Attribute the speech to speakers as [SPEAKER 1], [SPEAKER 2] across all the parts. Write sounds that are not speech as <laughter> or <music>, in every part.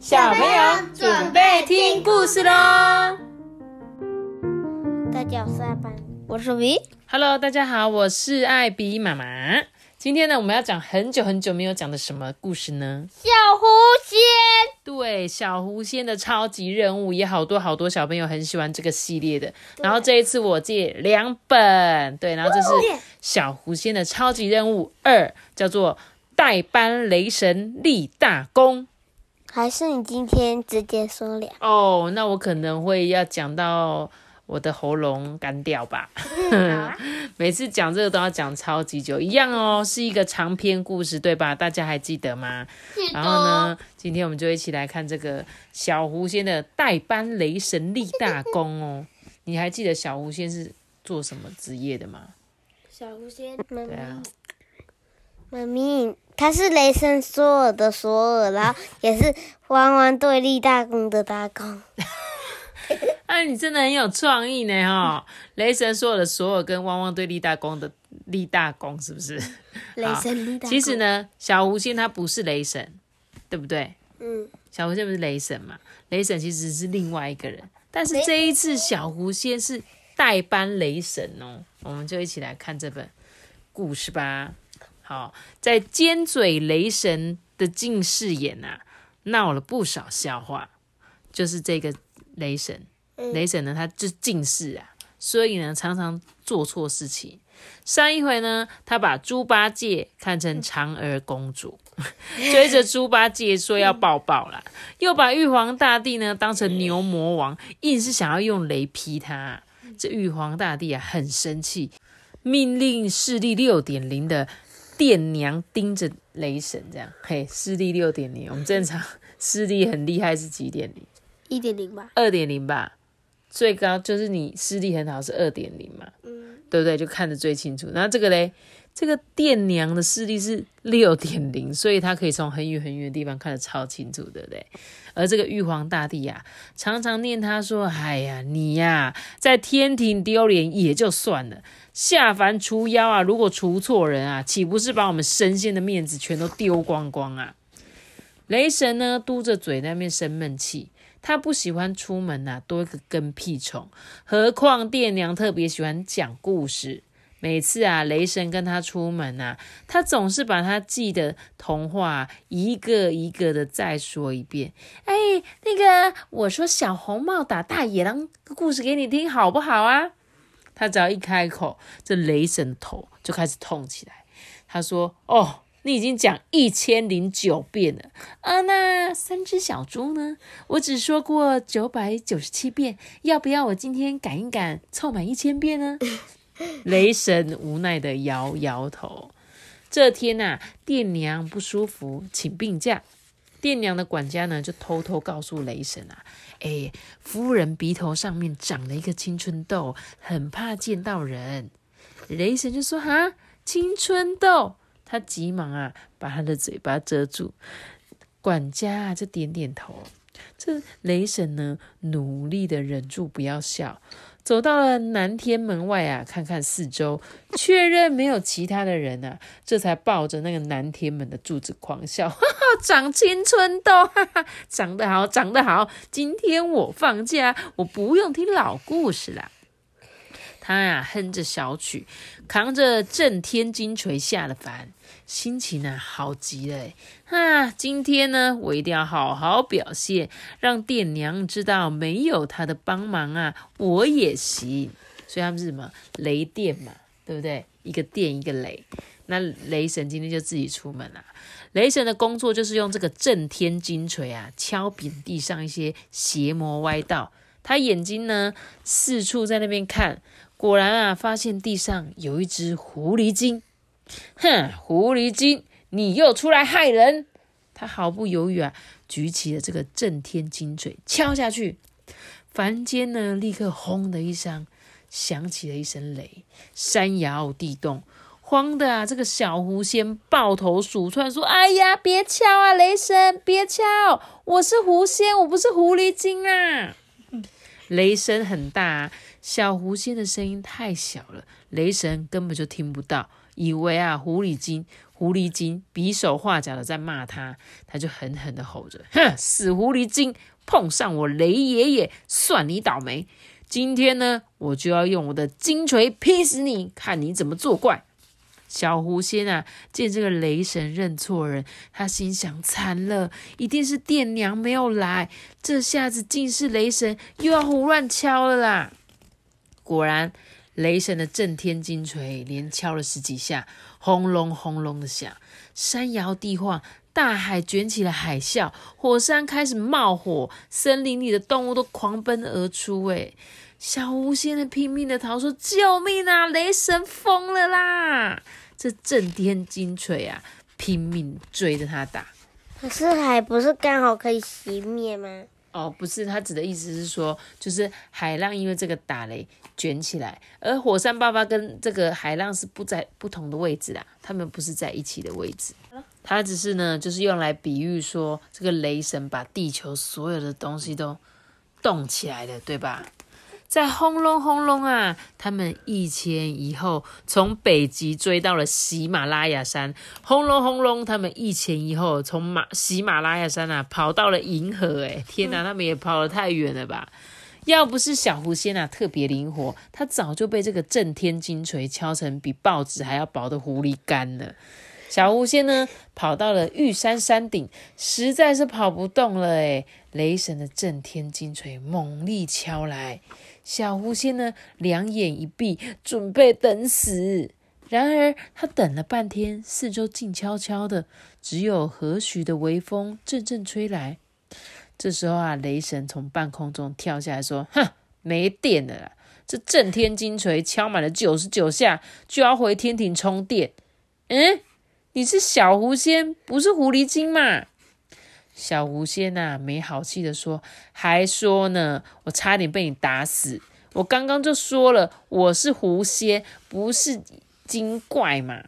[SPEAKER 1] 小朋友准备听故事喽！
[SPEAKER 2] 大家好，我是阿班，我是 V。
[SPEAKER 1] Hello，大家好，我是艾比妈妈。今天呢，我们要讲很久很久没有讲的什么故事呢？
[SPEAKER 2] 小狐仙，
[SPEAKER 1] 对，小狐仙的超级任务，也好多好多小朋友很喜欢这个系列的。然后这一次我借两本，对，然后这是小狐仙的超级任务二，叫做代班雷神立大功。
[SPEAKER 2] 还是你今天直接说了？
[SPEAKER 1] 哦，那我可能会要讲到我的喉咙干掉吧。<laughs> 每次讲这个都要讲超级久，一样哦，是一个长篇故事，对吧？大家还记得吗？然后呢，今天我们就一起来看这个小狐仙的代班雷神立大功哦。你还记得小狐仙是做什么职业的吗？
[SPEAKER 2] 小狐仙，
[SPEAKER 1] 对啊，
[SPEAKER 2] 妈咪，他是雷神索尔的索尔，然后也是弯弯对立大功的大功。<laughs>
[SPEAKER 1] 啊，你真的很有创意呢哈！<laughs> 雷神索尔的索尔跟汪汪队立大功的立大功是不是？<laughs>
[SPEAKER 2] 雷神立大功。
[SPEAKER 1] 其实，呢，小狐仙他不是雷神，对不对？
[SPEAKER 2] 嗯，
[SPEAKER 1] 小狐仙不是雷神嘛？雷神其实是另外一个人，但是这一次小狐仙是代班雷神哦。我们就一起来看这本故事吧。好，在尖嘴雷神的近视眼啊，闹了不少笑话，就是这个雷神。雷神呢，他就近视啊，所以呢，常常做错事情。上一回呢，他把猪八戒看成嫦娥公主，追着猪八戒说要抱抱啦，<laughs> 又把玉皇大帝呢当成牛魔王，硬是想要用雷劈他。这玉皇大帝啊，很生气，命令视力六点零的殿娘盯着雷神，这样嘿，视力六点零，我们正常视力很厉害是几点零？
[SPEAKER 2] 一点零吧。
[SPEAKER 1] 二点零吧，最高就是你视力很好是二点零嘛，
[SPEAKER 2] 嗯，
[SPEAKER 1] 对不对？就看得最清楚。然后这个嘞，这个殿娘的视力是六点零，所以她可以从很远很远的地方看得超清楚，对不对？而这个玉皇大帝呀、常常念他说：“哎呀，你呀、在天庭丢脸也就算了，下凡除妖啊，如果除错人啊，岂不是把我们神仙的面子全都丢光光啊？”雷神呢，嘟着嘴在那边生闷气。他不喜欢出门呐、多一个跟屁虫。何况殿娘特别喜欢讲故事，每次啊，雷神跟他出门啊，他总是把他记的童话一个一个的再说一遍。哎，那个，我说小红帽打大野狼故事给你听好不好啊？他只要一开口，这雷神的头就开始痛起来。他说：“哦。”你已经讲一千零九遍了啊！那三只小猪呢？我只说过九百九十七遍，要不要我今天赶一赶，凑满一千遍呢？<laughs> 雷神无奈的摇摇头。这天呐、啊，店娘不舒服，请病假。店娘的管家呢，就偷偷告诉雷神啊，哎，夫人鼻头上面长了一个青春痘，很怕见到人。雷神就说：“哈，青春痘。”他急忙啊，把他的嘴巴遮住。管家啊，就点点头。这雷神呢，努力的忍住不要笑，走到了南天门外啊，看看四周，<laughs> 确认没有其他的人啊，这才抱着那个南天门的柱子狂笑，<laughs> 哈哈，长青春痘，<laughs> 哈哈，长得好，长得好。今天我放假，我不用听老故事啦。他呀、啊，哼着小曲，扛着震天金锤下了凡，心情啊好极了哈！啊，今天呢，我一定要好好表现，让店娘知道没有他的帮忙啊，我也行。所以他们是什么雷电嘛，对不对？一个电，一个雷。那雷神今天就自己出门啦、雷神的工作就是用这个震天金锤啊，敲扁地上一些邪魔歪道。他眼睛呢，四处在那边看。果然啊，发现地上有一只狐狸精。哼，狐狸精，你又出来害人！他毫不犹豫啊，举起了这个震天金锤，敲下去。凡间呢，立刻轰的一声，响起了一声雷，山摇地动。慌的啊，这个小狐仙抱头鼠窜，说：“哎呀，别敲啊，雷神，别敲！我是狐仙，我不是狐狸精啊！” <laughs> 雷声很大、啊，小狐仙的声音太小了，雷神根本就听不到。以为啊狐狸精狐狸精比手画脚的在骂他，他就狠狠的吼着：“哼，死狐狸精，碰上我雷爷爷，算你倒霉！今天呢，我就要用我的金锤劈死你，看你怎么作怪！”小狐仙啊，见这个雷神认错人，他心想：惨了，一定是店娘没有来，这下子竟是雷神又要胡乱敲了啦！果然，雷神的震天金锤连敲了十几下，轰隆轰隆的响，山摇地晃，大海卷起了海啸，火山开始冒火，森林里的动物都狂奔而出。哎，小狐仙的拼命的逃，说：“救命啊！雷神疯了啦！”这震天金锤啊，拼命追着他打。
[SPEAKER 2] 可是海不是刚好可以熄灭吗？
[SPEAKER 1] 哦，不是，他指的意思是说，就是海浪因为这个打雷卷起来，而火山爆发跟这个海浪是不在不同的位置啦，他们不是在一起的位置。他只是呢，就是用来比喻说，这个雷神把地球所有的东西都动起来了，对吧？在轰隆轰隆啊！他们一前一后从北极追到了喜马拉雅山，轰隆轰隆，他们一前一后从马喜马拉雅山啊跑到了银河。哎，天哪，他们也跑得太远了吧！要不是小狐仙啊特别灵活，他早就被这个震天金锤敲成比报纸还要薄的狐狸干了。小狐仙呢跑到了玉山山顶，实在是跑不动了。哎，雷神的震天金锤猛力敲来。小狐仙呢，两眼一闭，准备等死。然而，他等了半天，四周静悄悄的，只有和煦的微风阵阵吹来。这时候啊，雷神从半空中跳下来说：“哼，没电了啦！这震天金锤敲满了九十九下，就要回天庭充电。嗯，你是小狐仙，不是狐狸精嘛？”小狐仙呐，没好气的说：“还说呢，我差点被你打死。我刚刚就说了，我是狐仙，不是精怪嘛。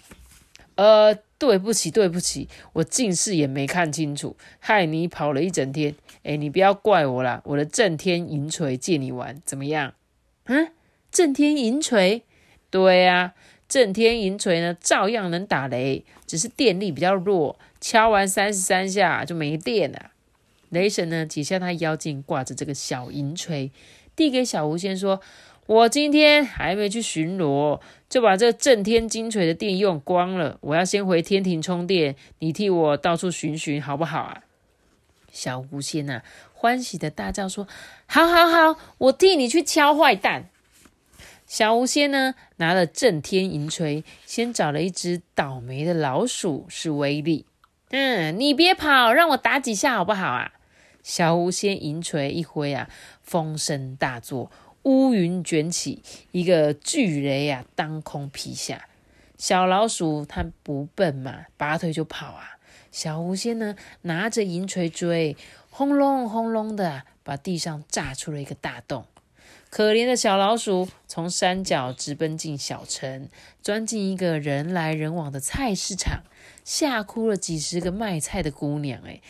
[SPEAKER 1] 呃，对不起，对不起，我近视也没看清楚，害你跑了一整天。哎，你不要怪我啦，我的震天银锤借你玩，怎么样？嗯，震天银锤？对啊，震天银锤呢，照样能打雷，只是电力比较弱。”敲完三十三下就没电了。雷神呢，解下他腰间挂着这个小银锤，递给小狐仙说：“我今天还没去巡逻，就把这震天金锤的电用光了。我要先回天庭充电，你替我到处巡巡好不好啊？”小狐仙呐，欢喜的大叫说：“好，好，好，我替你去敲坏蛋。”小狐仙呢，拿了震天银锤，先找了一只倒霉的老鼠是威力。嗯，你别跑，让我打几下好不好啊？小狐仙银锤一挥啊，风声大作，乌云卷起，一个巨雷啊，当空劈下。小老鼠它不笨嘛，拔腿就跑啊。小狐仙呢，拿着银锤追，轰隆轰隆的，把地上炸出了一个大洞。可怜的小老鼠从山脚直奔进小城，钻进一个人来人往的菜市场。吓哭了几十个卖菜的姑娘，哎，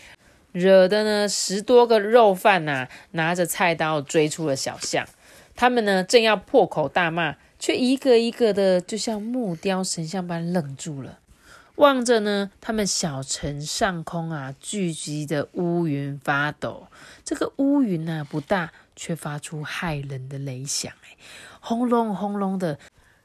[SPEAKER 1] 惹得呢十多个肉贩呐拿着菜刀追出了小巷。他们呢正要破口大骂，却一个一个的就像木雕神像般愣住了，望着呢他们小城上空啊聚集的乌云发抖。这个乌云呢不大，却发出骇人的雷响，哎，轰隆轰隆的。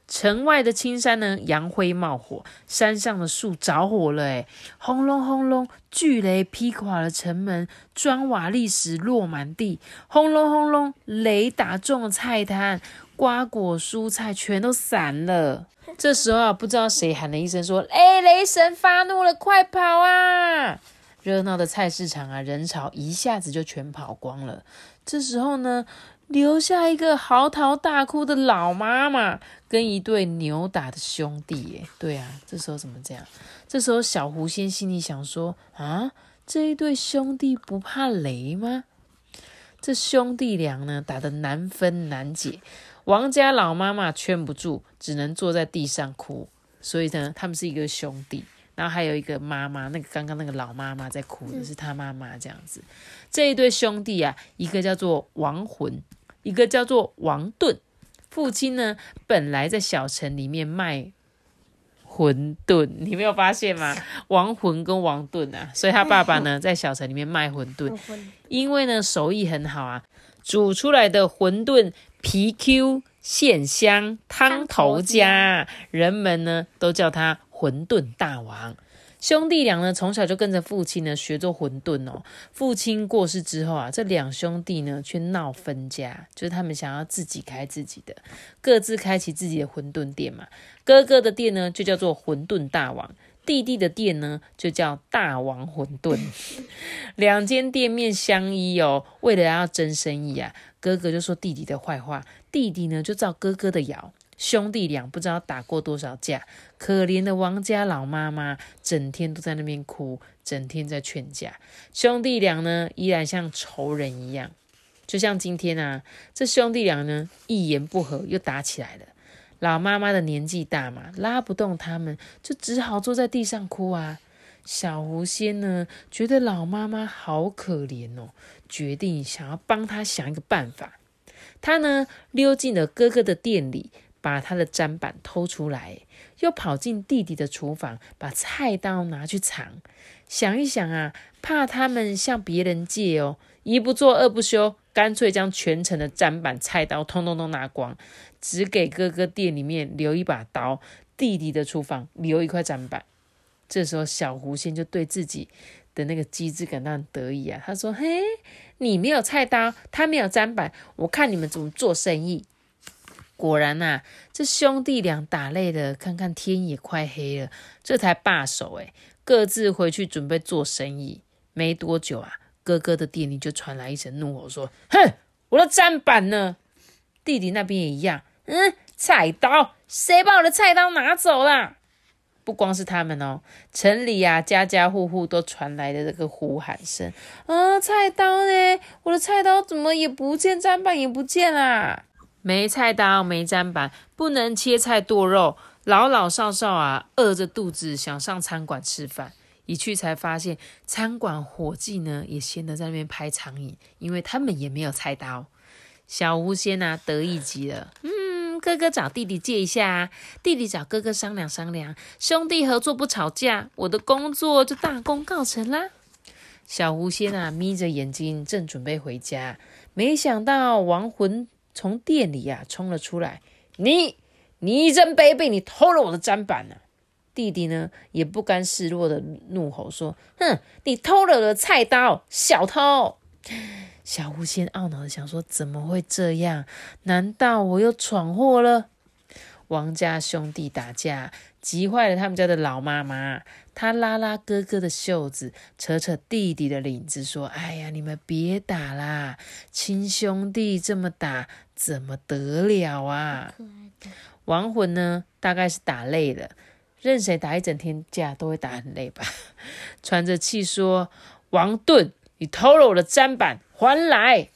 [SPEAKER 1] 城外的青山呢，扬灰冒火，山上的树着火了，哎，轰隆轰隆，巨雷劈垮了城门，砖瓦砾石落满地，轰隆轰隆，雷打中了菜摊，瓜果蔬菜全都散了。这时候啊，不知道谁喊了一声说：“哎，雷神发怒了，快跑啊！”热闹的菜市场啊，人潮一下子就全跑光了。这时候呢。留下一个嚎啕大哭的老妈妈，跟一对扭打的兄弟。耶，对啊，这时候怎么这样？这时候小狐仙心里想说：啊，这一对兄弟不怕雷吗？这兄弟俩呢，打得难分难解。王家老妈妈劝不住，只能坐在地上哭。所以呢，他们是一个兄弟。然后还有一个妈妈，那个刚刚那个老妈妈在哭的是他妈妈这样子。这一对兄弟啊，一个叫做亡魂。一个叫做王盾，父亲呢，本来在小城里面卖馄饨，你没有发现吗？<laughs> 王魂跟王盾啊，所以他爸爸呢 <laughs> 在小城里面卖馄饨，因为呢手艺很好啊，煮出来的馄饨皮 Q 馅香，汤头佳，人们呢都叫他馄饨大王。兄弟俩呢，从小就跟着父亲呢学做馄饨哦。父亲过世之后啊，这两兄弟呢却闹分家，就是他们想要自己开自己的，各自开启自己的馄饨店嘛。哥哥的店呢就叫做馄饨大王，弟弟的店呢就叫大王馄饨。<laughs> 两间店面相依哦，为了要争生意啊，哥哥就说弟弟的坏话，弟弟呢就照哥哥的谣。兄弟俩不知道打过多少架，可怜的王家老妈妈整天都在那边哭，整天在劝架。兄弟俩呢，依然像仇人一样。就像今天啊，这兄弟俩呢，一言不合又打起来了。老妈妈的年纪大嘛，拉不动他们，就只好坐在地上哭啊。小狐仙呢，觉得老妈妈好可怜哦，决定想要帮他想一个办法。他呢，溜进了哥哥的店里。把他的砧板偷出来，又跑进弟弟的厨房，把菜刀拿去藏。想一想啊，怕他们向别人借哦，一不做二不休，干脆将全城的砧板、菜刀通通都拿光，只给哥哥店里面留一把刀，弟弟的厨房留一块砧板。这时候，小狐仙就对自己的那个机智感到得意啊。他说：“嘿，你没有菜刀，他没有砧板，我看你们怎么做生意。”果然呐，这兄弟俩打累了，看看天也快黑了，这才罢手。诶各自回去准备做生意。没多久啊，哥哥的店里就传来一声怒吼，说：“哼，我的砧板呢？”弟弟那边也一样，嗯，菜刀，谁把我的菜刀拿走了？不光是他们哦，城里呀，家家户户都传来的这个呼喊声：“啊，菜刀呢？我的菜刀怎么也不见，砧板也不见啦！”没菜刀，没砧板，不能切菜剁肉。老老少少啊，饿着肚子想上餐馆吃饭，一去才发现餐馆伙计呢也闲得在那边拍苍蝇，因为他们也没有菜刀。小狐仙啊得意极了，嗯，哥哥找弟弟借一下，弟弟找哥哥商量商量，兄弟合作不吵架，我的工作就大功告成啦。小狐仙啊眯着眼睛，正准备回家，没想到亡魂。从店里呀冲了出来，你你真卑鄙！你偷了我的砧板呢！弟弟呢也不甘示弱的怒吼说：“哼，你偷了我的菜刀，小偷！”小狐仙懊恼的想说：“怎么会这样？难道我又闯祸了？”王家兄弟打架，急坏了他们家的老妈妈。她拉拉哥哥的袖子，扯扯弟弟的领子，说：“哎呀，你们别打啦，亲兄弟这么打，怎么得了啊？”亡魂呢，大概是打累了，任谁打一整天架都会打很累吧。喘着气说：“王盾，你偷了我的砧板，还来！”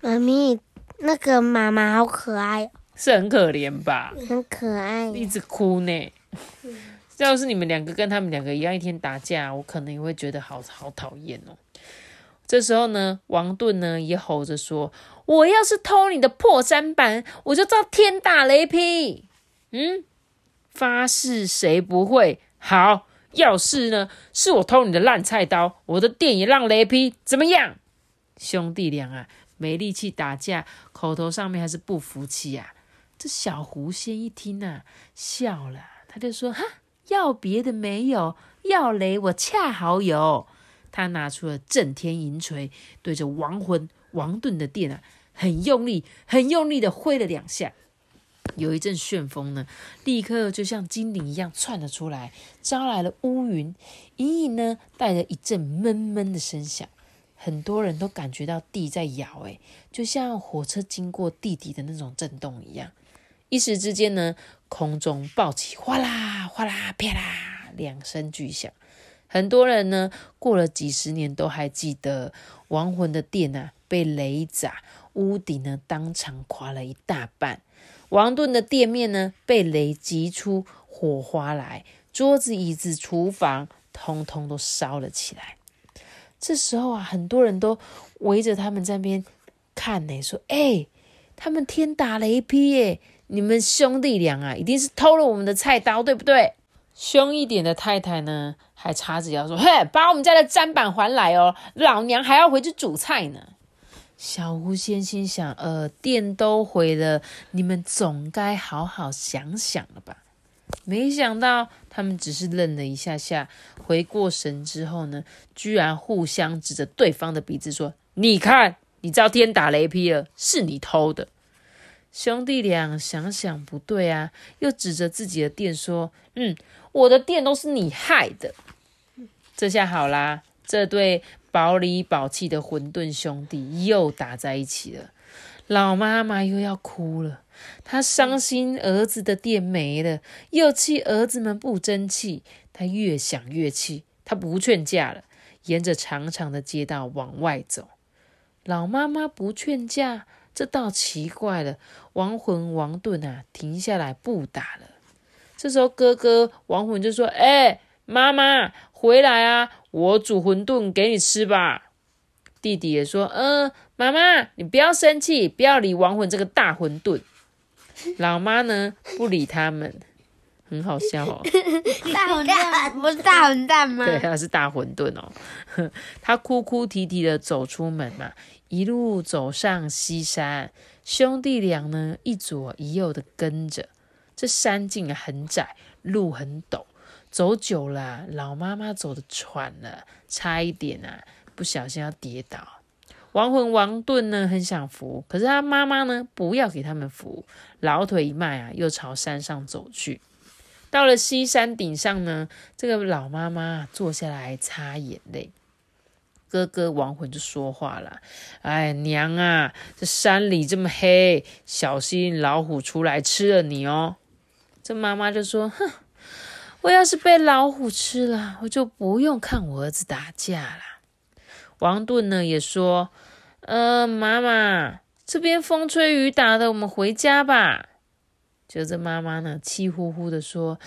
[SPEAKER 2] 妈咪，那个妈妈好可爱，
[SPEAKER 1] 是很可怜吧？
[SPEAKER 2] 很可爱，
[SPEAKER 1] 一直哭呢。要是你们两个跟他们两个一样，一天打架，我可能也会觉得好好讨厌哦。这时候呢，王盾呢也吼着说：“我要是偷你的破砧板，我就遭天打雷劈。”嗯，发誓谁不会？好，要是呢是我偷你的烂菜刀，我的店也让雷劈，怎么样？兄弟俩啊，没力气打架，口头上面还是不服气啊。这小狐仙一听啊，笑了，他就说：“哈。”要别的没有，要雷我恰好有。他拿出了震天银锤，对着亡魂王盾的店啊，很用力、很用力的挥了两下。有一阵旋风呢，立刻就像精灵一样窜了出来，招来了乌云，隐隐呢带着一阵闷闷的声响。很多人都感觉到地在摇，诶，就像火车经过地底的那种震动一样。一时之间呢，空中爆起哗啦哗啦啪啦两声巨响。很多人呢，过了几十年都还记得亡魂的店啊，被雷砸，屋顶呢当场垮了一大半。王盾的店面呢，被雷击出火花来，桌子、椅子、厨房，通通都烧了起来。这时候啊，很多人都围着他们这边看呢，说：“哎，他们天打雷劈耶！”你们兄弟俩啊，一定是偷了我们的菜刀，对不对？凶一点的太太呢，还叉着腰说：“嘿，把我们家的砧板还来哦，老娘还要回去煮菜呢。”小狐仙心想：“呃，店都毁了，你们总该好好想想了吧？”没想到他们只是愣了一下下，回过神之后呢，居然互相指着对方的鼻子说：“你看，你遭天打雷劈了，是你偷的。”兄弟俩想想不对啊，又指着自己的店说：“嗯，我的店都是你害的。”这下好啦，这对保里保气的混沌兄弟又打在一起了。老妈妈又要哭了，她伤心儿子的店没了，又气儿子们不争气。她越想越气，她不劝架了，沿着长长的街道往外走。老妈妈不劝架。这倒奇怪了，亡魂王盾啊，停下来不打了。这时候，哥哥亡魂就说：“哎，妈妈回来啊，我煮馄饨给你吃吧。”弟弟也说：“嗯，妈妈你不要生气，不要理亡魂这个大馄饨。”老妈呢，不理他们，很好笑哦。<laughs>
[SPEAKER 3] 大混蛋不是大混蛋吗？
[SPEAKER 1] 对，他是大馄饨哦。<laughs> 他哭哭啼啼的走出门嘛。一路走上西山，兄弟俩呢一左一右的跟着。这山径啊很窄，路很陡，走久了，老妈妈走的喘了，差一点啊不小心要跌倒。亡魂王盾呢很想扶，可是他妈妈呢不要给他们扶，老腿一迈啊，又朝山上走去。到了西山顶上呢，这个老妈妈坐下来擦眼泪。哥哥亡魂就说话了：“哎，娘啊，这山里这么黑，小心老虎出来吃了你哦。”这妈妈就说：“哼，我要是被老虎吃了，我就不用看我儿子打架了。”王盾呢也说：“呃，妈妈，这边风吹雨打的，我们回家吧。”就这妈妈呢，气呼呼的说。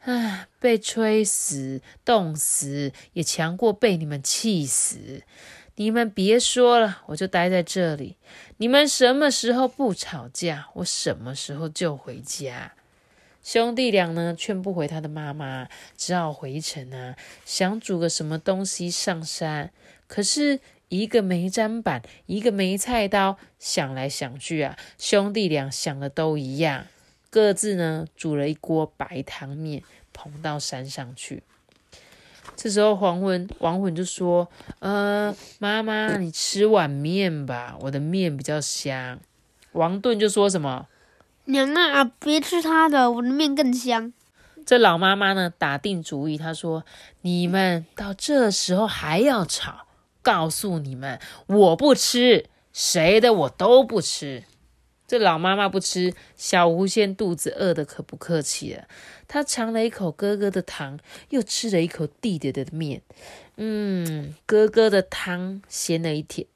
[SPEAKER 1] 唉，被吹死、冻死也强过被你们气死。你们别说了，我就待在这里。你们什么时候不吵架，我什么时候就回家。兄弟俩呢，劝不回他的妈妈，只好回城啊，想煮个什么东西上山。可是一个没砧板，一个没菜刀，想来想去啊，兄弟俩想的都一样。各自呢煮了一锅白汤面，捧到山上去。这时候黄昏王魂就说：“呃，妈妈，你吃碗面吧，我的面比较香。”王盾就说什么：“
[SPEAKER 3] 娘啊，别吃他的，我的面更香。”
[SPEAKER 1] 这老妈妈呢打定主意，她说：“你们到这时候还要吵？告诉你们，我不吃，谁的我都不吃。”这老妈妈不吃，小狐仙肚子饿的可不客气了。他尝了一口哥哥的糖，又吃了一口弟弟的面。嗯，哥哥的汤咸了一点，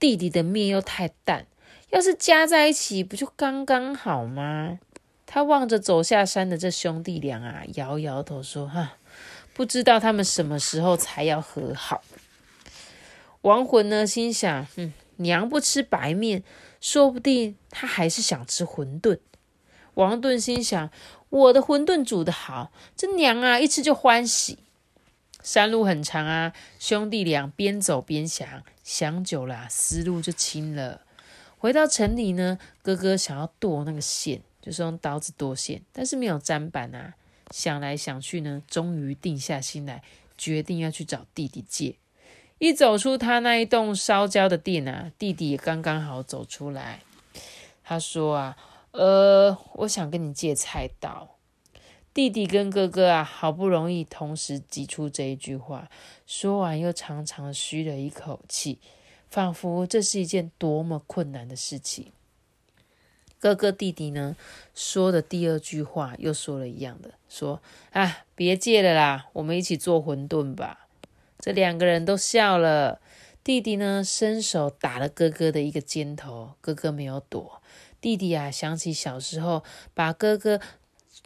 [SPEAKER 1] 弟弟的面又太淡。要是加在一起，不就刚刚好吗？他望着走下山的这兄弟俩啊，摇摇头说：“哈，不知道他们什么时候才要和好。”亡魂呢，心想：“嗯，娘不吃白面。”说不定他还是想吃馄饨。王顿心想：“我的馄饨煮得好，这娘啊一吃就欢喜。”山路很长啊，兄弟俩边走边想，想久了思路就清了。回到城里呢，哥哥想要剁那个线，就是用刀子剁线，但是没有砧板啊。想来想去呢，终于定下心来，决定要去找弟弟借。一走出他那一栋烧焦的店啊，弟弟也刚刚好走出来。他说啊，呃，我想跟你借菜刀。弟弟跟哥哥啊，好不容易同时挤出这一句话，说完又长长吁了一口气，仿佛这是一件多么困难的事情。哥哥弟弟呢，说的第二句话又说了一样的，说啊，别借了啦，我们一起做馄饨吧。这两个人都笑了。弟弟呢，伸手打了哥哥的一个肩头，哥哥没有躲。弟弟啊，想起小时候把哥哥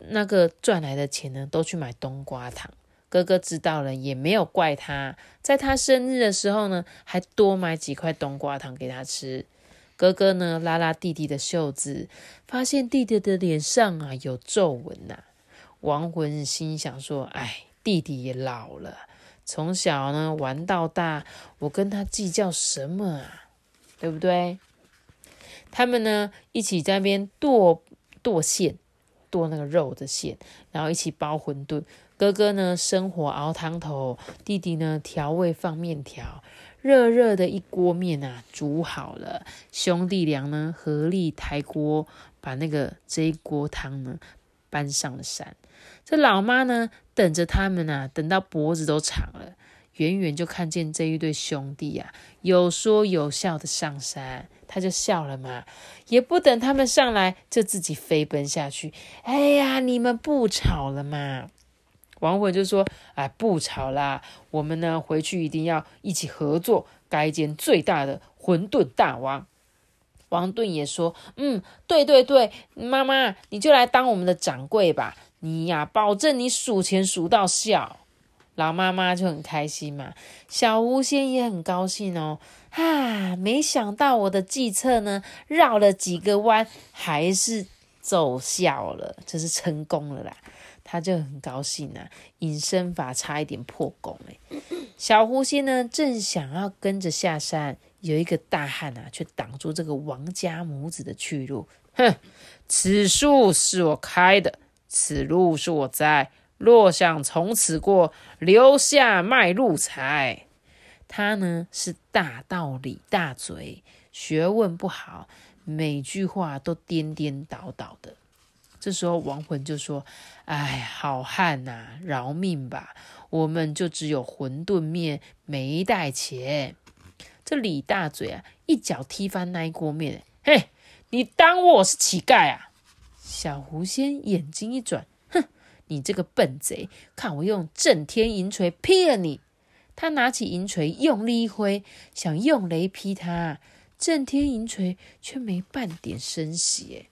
[SPEAKER 1] 那个赚来的钱呢，都去买冬瓜糖。哥哥知道了，也没有怪他。在他生日的时候呢，还多买几块冬瓜糖给他吃。哥哥呢，拉拉弟弟的袖子，发现弟弟的脸上啊有皱纹呐。亡魂心想说：“哎，弟弟也老了，从小呢玩到大，我跟他计较什么啊？对不对？”他们呢一起在那边剁剁馅，剁那个肉的馅，然后一起包馄饨。哥哥呢生火熬汤头，弟弟呢调味放面条。热热的一锅面啊，煮好了。兄弟俩呢合力抬锅，把那个这一锅汤呢搬上了山。这老妈呢等着他们啊，等到脖子都长了，远远就看见这一对兄弟啊，有说有笑的上山，他就笑了嘛，也不等他们上来，就自己飞奔下去。哎呀，你们不吵了嘛？亡魂就说：“哎，不吵啦，我们呢回去一定要一起合作，盖一间最大的馄饨大王。”王盾也说：“嗯，对对对，妈妈你就来当我们的掌柜吧，你呀，保证你数钱数到笑。”老妈妈就很开心嘛，小狐仙也很高兴哦。啊，没想到我的计策呢，绕了几个弯，还是奏效了，这是成功了啦。他就很高兴啊，隐身法差一点破功哎。小狐仙呢，正想要跟着下山，有一个大汉啊，却挡住这个王家母子的去路。哼，此树是我开的，此路是我栽，若想从此过，留下卖路财。他呢是大道理大嘴，学问不好，每句话都颠颠倒倒的。这时候亡魂就说：“哎，好汉呐，饶命吧！我们就只有馄饨面，没带钱。”这李大嘴啊，一脚踢翻那一锅面，嘿，你当我是乞丐啊？小狐仙眼睛一转，哼，你这个笨贼，看我用震天银锤劈了你！他拿起银锤，用力一挥，想用雷劈他，震天银锤却没半点声息，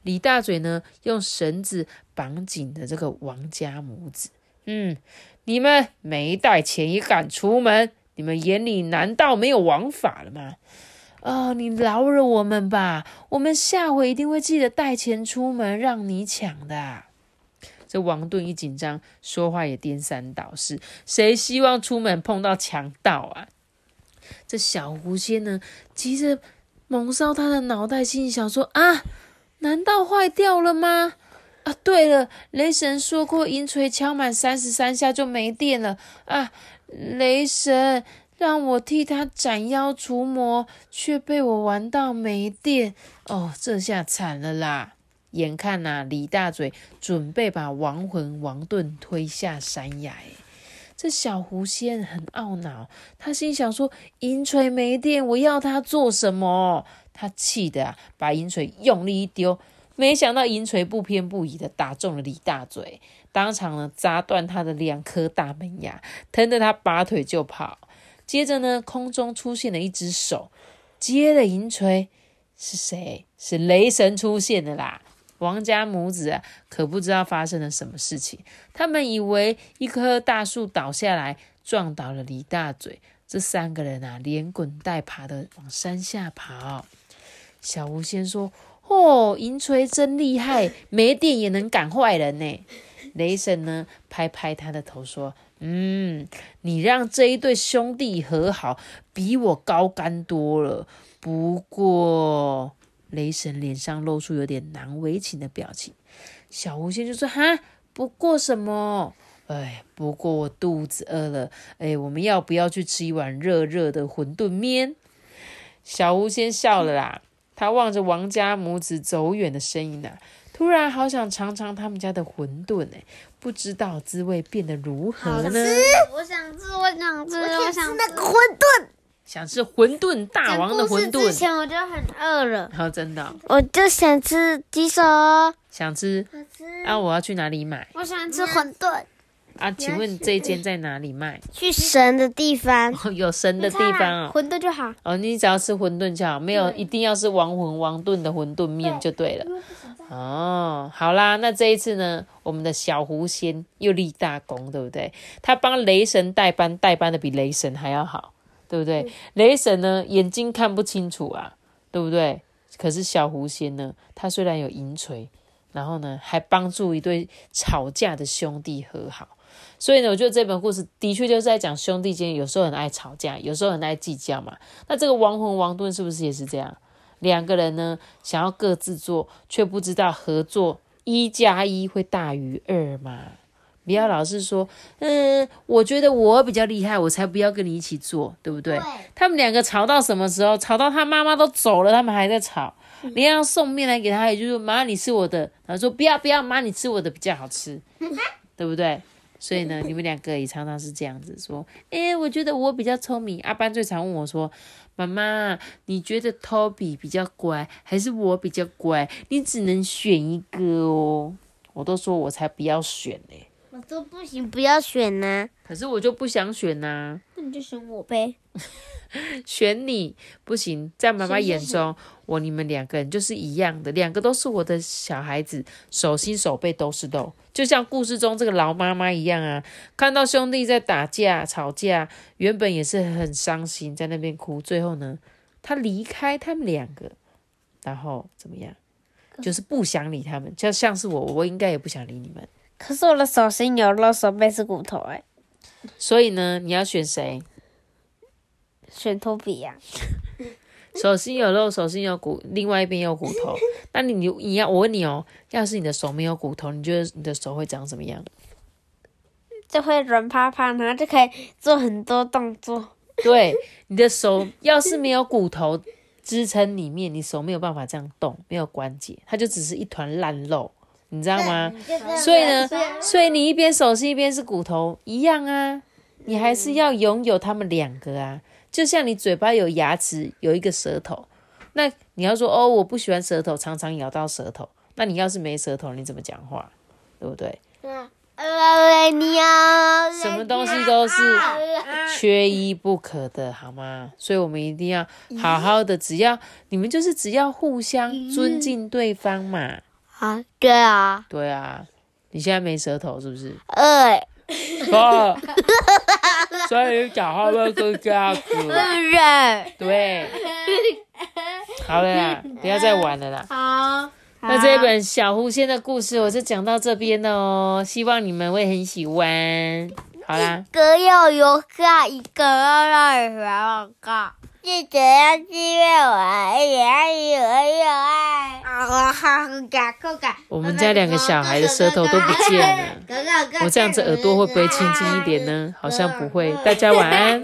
[SPEAKER 1] 李大嘴呢，用绳子绑紧的这个王家母子。嗯，你们没带钱也敢出门？你们眼里难道没有王法了吗？哦，你饶了我们吧，我们下回一定会记得带钱出门，让你抢的。这王盾一紧张，说话也颠三倒四。谁希望出门碰到强盗啊？这小狐仙呢，急着蒙烧他的脑袋，心想说啊。难道坏掉了吗？啊，对了，雷神说过，银锤敲满三十三下就没电了啊！雷神让我替他斩妖除魔，却被我玩到没电哦，这下惨了啦！眼看呐，李大嘴准备把亡魂王盾推下山崖，这小狐仙很懊恼，他心想说：银锤没电，我要他做什么？他气的啊，把银锤用力一丢，没想到银锤不偏不倚的打中了李大嘴，当场呢砸断他的两颗大门牙，疼得他拔腿就跑。接着呢，空中出现了一只手，接了银锤，是谁？是雷神出现的啦！王家母子啊，可不知道发生了什么事情，他们以为一棵大树倒下来，撞倒了李大嘴，这三个人啊，连滚带爬的往山下跑。小狐仙说：“哦，银锤真厉害，没电也能赶坏人呢。”雷神呢，拍拍他的头说：“嗯，你让这一对兄弟和好，比我高干多了。不过，雷神脸上露出有点难为情的表情。小狐仙就说：‘哈，不过什么？哎，不过我肚子饿了。哎，我们要不要去吃一碗热热的馄饨面？’小狐仙笑了啦。”他望着王家母子走远的身影啊，突然好想尝尝他们家的馄饨哎，不知道滋味变得如何呢？
[SPEAKER 3] 我想吃，我想吃，我想吃
[SPEAKER 2] 那个馄饨，
[SPEAKER 1] 想吃馄饨大王的馄饨。
[SPEAKER 3] 之前我就很饿了，
[SPEAKER 1] 好，真的，
[SPEAKER 2] 我就想吃鸡手，
[SPEAKER 1] 想吃，
[SPEAKER 2] 想吃。
[SPEAKER 1] 啊，我要去哪里买？
[SPEAKER 3] 我想吃馄饨。
[SPEAKER 1] 啊，请问这一间在哪里卖？
[SPEAKER 2] 去神的地方，
[SPEAKER 1] 有神的地方哦。
[SPEAKER 3] 馄饨就好。
[SPEAKER 1] 哦，你只要吃馄饨就好，没有一定要是王魂王炖的馄饨面就对了。哦，好啦，那这一次呢，我们的小狐仙又立大功，对不对？他帮雷神代班，代班的比雷神还要好，对不对？雷神呢，眼睛看不清楚啊，对不对？可是小狐仙呢，他虽然有银锤。然后呢，还帮助一对吵架的兄弟和好。所以呢，我觉得这本故事的确就是在讲兄弟间有时候很爱吵架，有时候很爱计较嘛。那这个亡魂王盾是不是也是这样？两个人呢，想要各自做，却不知道合作一加一会大于二嘛。不要老是说，嗯，我觉得我比较厉害，我才不要跟你一起做，对不对？他们两个吵到什么时候？吵到他妈妈都走了，他们还在吵。你要送面来给他，也就是妈，你吃我的，然后说不要不要，妈，你吃我的比较好吃，<laughs> 对不对？所以呢，你们两个也常常是这样子说，诶，我觉得我比较聪明。阿班最常问我说，妈妈，你觉得 Toby 比较乖，还是我比较乖？你只能选一个哦。我都说我才不要选嘞，
[SPEAKER 2] 我说不行，不要选呐、
[SPEAKER 1] 可是我就不想选呐、
[SPEAKER 3] 那你就选我呗。<laughs>
[SPEAKER 1] 选你不行，在妈妈眼中，<laughs> 我你们两个人就是一样的，两个都是我的小孩子，手心手背都是肉，就像故事中这个老妈妈一样啊。看到兄弟在打架吵架，原本也是很伤心，在那边哭，最后呢，他离开他们两个，然后怎么样？就是不想理他们，就像是我，我应该也不想理你们。
[SPEAKER 3] 可是我的手心有肉，手背是骨头、哎，
[SPEAKER 1] 所以呢，你要选谁？
[SPEAKER 3] 选托比呀、<laughs>
[SPEAKER 1] 手心有肉，手心有骨，另外一边有骨头。<laughs> 那你你你要我问你哦，要是你的手没有骨头，你觉得你的手会长什么样？
[SPEAKER 3] 就会软趴趴，然后就可以做很多动作。
[SPEAKER 1] 对，你的手 <laughs> 要是没有骨头支撑里面，你手没有办法这样动，没有关节，它就只是一团烂肉，你知道吗？所以呢，所以你一边手心一边是骨头一样啊，你还是要拥有他们两个啊。就像你嘴巴有牙齿，有一个舌头，那你要说哦，我不喜欢舌头，常常咬到舌头。那你要是没舌头，你怎么讲话？对不对？
[SPEAKER 2] 呃，
[SPEAKER 1] 什么东西都是缺一不可的，好吗？所以我们一定要好好的，只要你们就是只要互相尊敬对方嘛。
[SPEAKER 2] 啊？对啊，
[SPEAKER 1] 对啊，你现在没舌头是不是？
[SPEAKER 2] 呃，
[SPEAKER 1] 哦，<laughs> 所以讲话要更加子。
[SPEAKER 2] 是
[SPEAKER 1] 对，好了啦，不要再玩了啦。
[SPEAKER 3] 好，
[SPEAKER 1] 那这一本小狐仙的故事我就讲到这边了哦，希望你们会很喜欢。好啦，
[SPEAKER 2] 一个要有下，一个要让人要个。记得要订阅我，也要有有爱。啊哈，嘎嘎嘎！
[SPEAKER 1] 我们家两个小孩的舌头都不见了。<laughs> 我这样子耳朵会不会清静一点呢？好像不会。大家晚安。